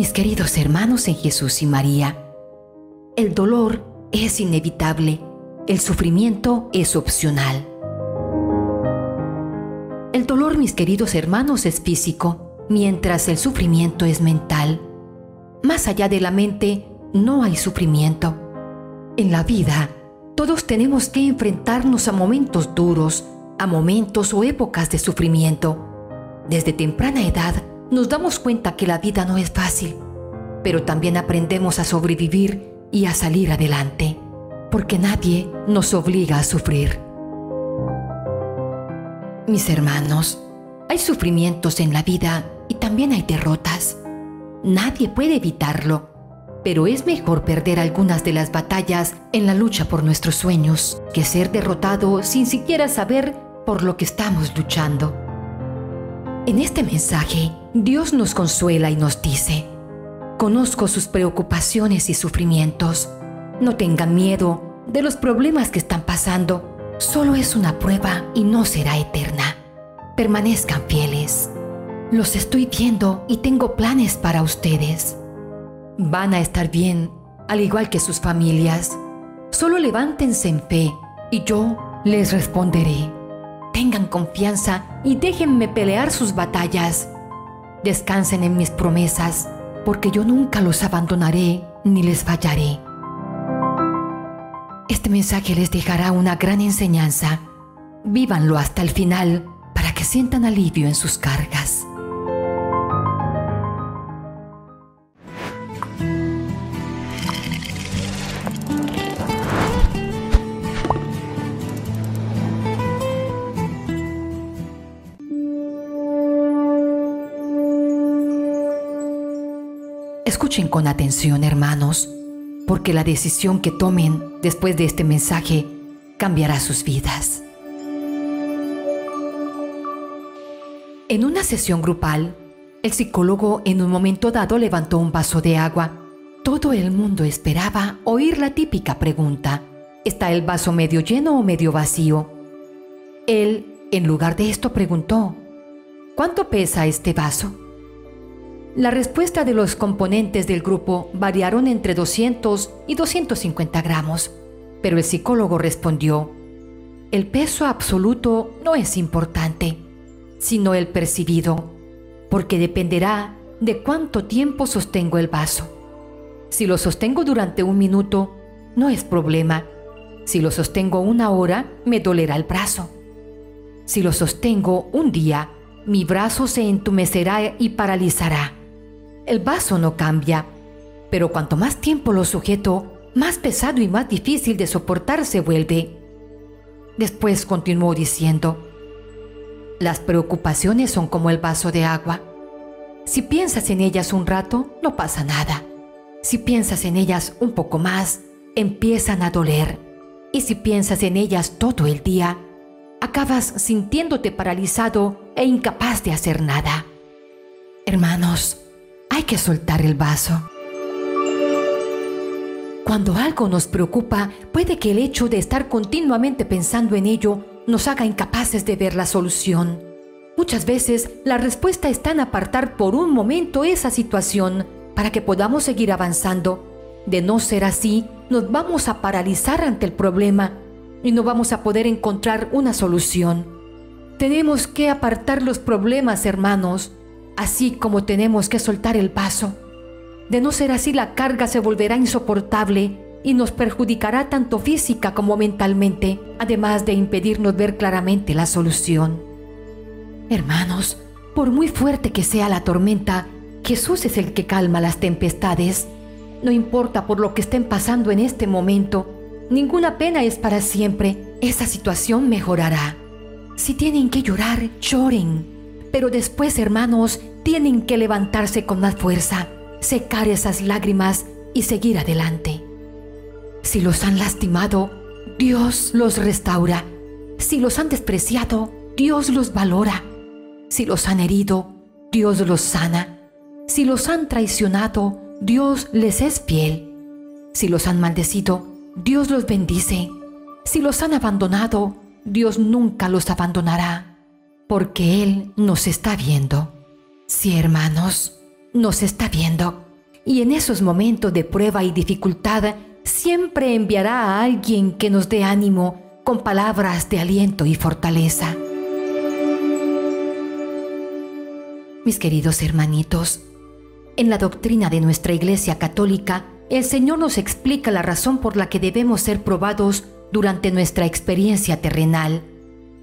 Mis queridos hermanos en Jesús y María, el dolor es inevitable, el sufrimiento es opcional. El dolor, mis queridos hermanos, es físico, mientras el sufrimiento es mental. Más allá de la mente, no hay sufrimiento. En la vida, todos tenemos que enfrentarnos a momentos duros, a momentos o épocas de sufrimiento. Desde temprana edad nos damos cuenta que la vida no es fácil, pero también aprendemos a sobrevivir y a salir adelante, porque nadie nos obliga a sufrir. Mis hermanos, hay sufrimientos en la vida y también hay derrotas. Nadie puede evitarlo pero es mejor perder algunas de las batallas en la lucha por nuestros sueños que ser derrotado sin siquiera saber por lo que estamos luchando. En este mensaje, Dios nos consuela y nos dice, conozco sus preocupaciones y sufrimientos. No tengan miedo de los problemas que están pasando. Solo es una prueba y no será eterna. Permanezcan fieles. Los estoy viendo y tengo planes para ustedes van a estar bien, al igual que sus familias. Solo levántense en fe y yo les responderé. Tengan confianza y déjenme pelear sus batallas. Descansen en mis promesas, porque yo nunca los abandonaré ni les fallaré. Este mensaje les dejará una gran enseñanza. Vívanlo hasta el final para que sientan alivio en sus cargas. Con atención, hermanos, porque la decisión que tomen después de este mensaje cambiará sus vidas. En una sesión grupal, el psicólogo en un momento dado levantó un vaso de agua. Todo el mundo esperaba oír la típica pregunta, ¿está el vaso medio lleno o medio vacío? Él, en lugar de esto, preguntó, ¿cuánto pesa este vaso? La respuesta de los componentes del grupo variaron entre 200 y 250 gramos, pero el psicólogo respondió, el peso absoluto no es importante, sino el percibido, porque dependerá de cuánto tiempo sostengo el vaso. Si lo sostengo durante un minuto, no es problema. Si lo sostengo una hora, me dolerá el brazo. Si lo sostengo un día, mi brazo se entumecerá y paralizará el vaso no cambia, pero cuanto más tiempo lo sujeto, más pesado y más difícil de soportar se vuelve. Después continuó diciendo, las preocupaciones son como el vaso de agua. Si piensas en ellas un rato, no pasa nada. Si piensas en ellas un poco más, empiezan a doler. Y si piensas en ellas todo el día, acabas sintiéndote paralizado e incapaz de hacer nada. Hermanos, hay que soltar el vaso. Cuando algo nos preocupa, puede que el hecho de estar continuamente pensando en ello nos haga incapaces de ver la solución. Muchas veces la respuesta está en apartar por un momento esa situación para que podamos seguir avanzando. De no ser así, nos vamos a paralizar ante el problema y no vamos a poder encontrar una solución. Tenemos que apartar los problemas, hermanos, así como tenemos que soltar el paso. De no ser así, la carga se volverá insoportable y nos perjudicará tanto física como mentalmente, además de impedirnos ver claramente la solución. Hermanos, por muy fuerte que sea la tormenta, Jesús es el que calma las tempestades. No importa por lo que estén pasando en este momento, ninguna pena es para siempre. Esa situación mejorará. Si tienen que llorar, lloren. Pero después, hermanos, tienen que levantarse con más fuerza, secar esas lágrimas y seguir adelante. Si los han lastimado, Dios los restaura. Si los han despreciado, Dios los valora. Si los han herido, Dios los sana. Si los han traicionado, Dios les es fiel. Si los han maldecido, Dios los bendice. Si los han abandonado, Dios nunca los abandonará, porque Él nos está viendo. Sí, hermanos, nos está viendo. Y en esos momentos de prueba y dificultad, siempre enviará a alguien que nos dé ánimo con palabras de aliento y fortaleza. Mis queridos hermanitos, en la doctrina de nuestra Iglesia Católica, el Señor nos explica la razón por la que debemos ser probados durante nuestra experiencia terrenal.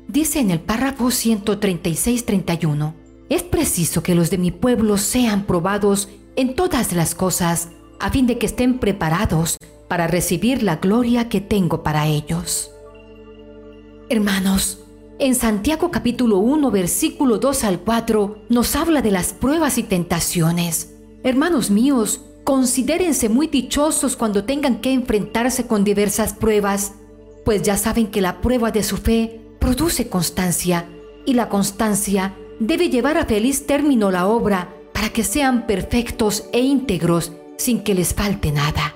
Dice en el párrafo 136-31, es preciso que los de mi pueblo sean probados en todas las cosas, a fin de que estén preparados para recibir la gloria que tengo para ellos. Hermanos, en Santiago capítulo 1 versículo 2 al 4 nos habla de las pruebas y tentaciones. Hermanos míos, considérense muy dichosos cuando tengan que enfrentarse con diversas pruebas, pues ya saben que la prueba de su fe produce constancia y la constancia debe llevar a feliz término la obra para que sean perfectos e íntegros sin que les falte nada.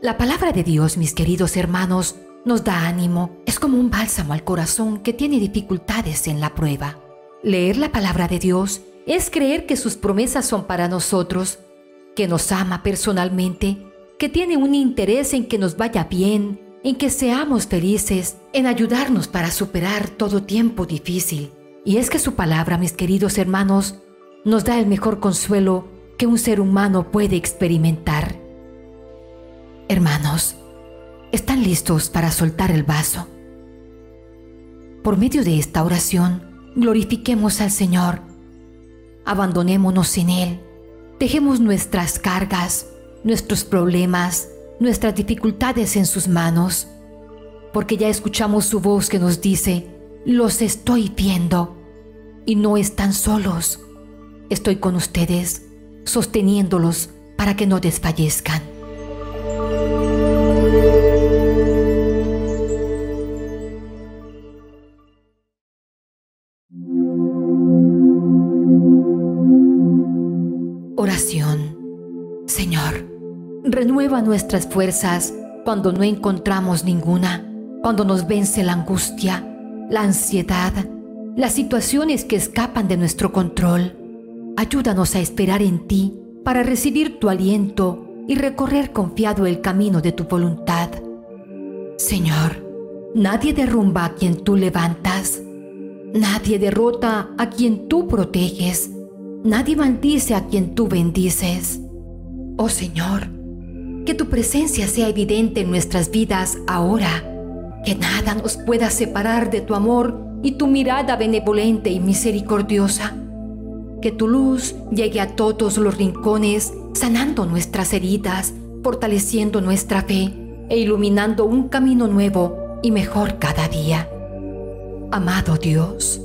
La palabra de Dios, mis queridos hermanos, nos da ánimo, es como un bálsamo al corazón que tiene dificultades en la prueba. Leer la palabra de Dios es creer que sus promesas son para nosotros, que nos ama personalmente, que tiene un interés en que nos vaya bien, en que seamos felices, en ayudarnos para superar todo tiempo difícil. Y es que su palabra, mis queridos hermanos, nos da el mejor consuelo que un ser humano puede experimentar. Hermanos, ¿están listos para soltar el vaso? Por medio de esta oración, glorifiquemos al Señor. Abandonémonos en Él. Dejemos nuestras cargas, nuestros problemas, nuestras dificultades en sus manos, porque ya escuchamos su voz que nos dice, los estoy viendo y no están solos. Estoy con ustedes, sosteniéndolos para que no desfallezcan. Renueva nuestras fuerzas cuando no encontramos ninguna, cuando nos vence la angustia, la ansiedad, las situaciones que escapan de nuestro control. Ayúdanos a esperar en ti para recibir tu aliento y recorrer confiado el camino de tu voluntad. Señor, nadie derrumba a quien tú levantas, nadie derrota a quien tú proteges, nadie maldice a quien tú bendices. Oh Señor, que tu presencia sea evidente en nuestras vidas ahora, que nada nos pueda separar de tu amor y tu mirada benevolente y misericordiosa. Que tu luz llegue a todos los rincones, sanando nuestras heridas, fortaleciendo nuestra fe e iluminando un camino nuevo y mejor cada día. Amado Dios,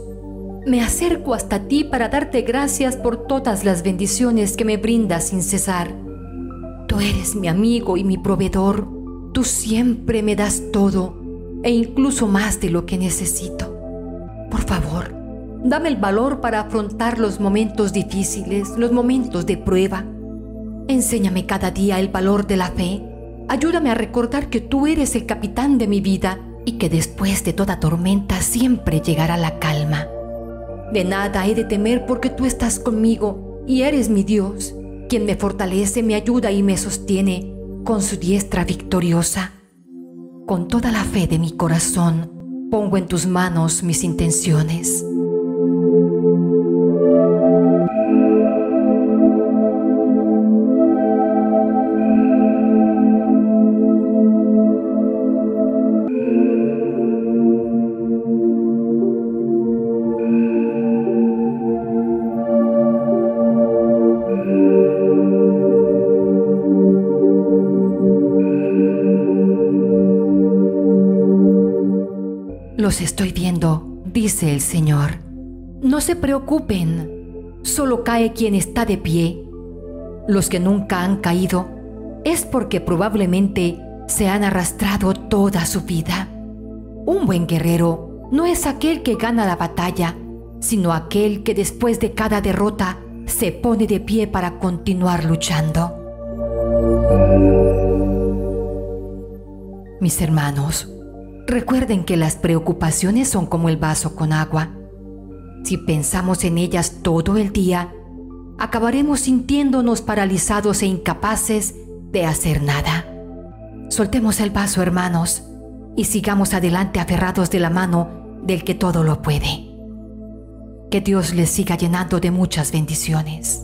me acerco hasta ti para darte gracias por todas las bendiciones que me brindas sin cesar. Tú eres mi amigo y mi proveedor. Tú siempre me das todo e incluso más de lo que necesito. Por favor, dame el valor para afrontar los momentos difíciles, los momentos de prueba. Enséñame cada día el valor de la fe. Ayúdame a recordar que tú eres el capitán de mi vida y que después de toda tormenta siempre llegará la calma. De nada he de temer porque tú estás conmigo y eres mi Dios, quien me fortalece, me ayuda y me sostiene con su diestra victoriosa. Con toda la fe de mi corazón, Pongo en tus manos mis intenciones. Dice el Señor. No se preocupen, solo cae quien está de pie. Los que nunca han caído es porque probablemente se han arrastrado toda su vida. Un buen guerrero no es aquel que gana la batalla, sino aquel que después de cada derrota se pone de pie para continuar luchando. Mis hermanos, Recuerden que las preocupaciones son como el vaso con agua. Si pensamos en ellas todo el día, acabaremos sintiéndonos paralizados e incapaces de hacer nada. Soltemos el vaso, hermanos, y sigamos adelante aferrados de la mano del que todo lo puede. Que Dios les siga llenando de muchas bendiciones.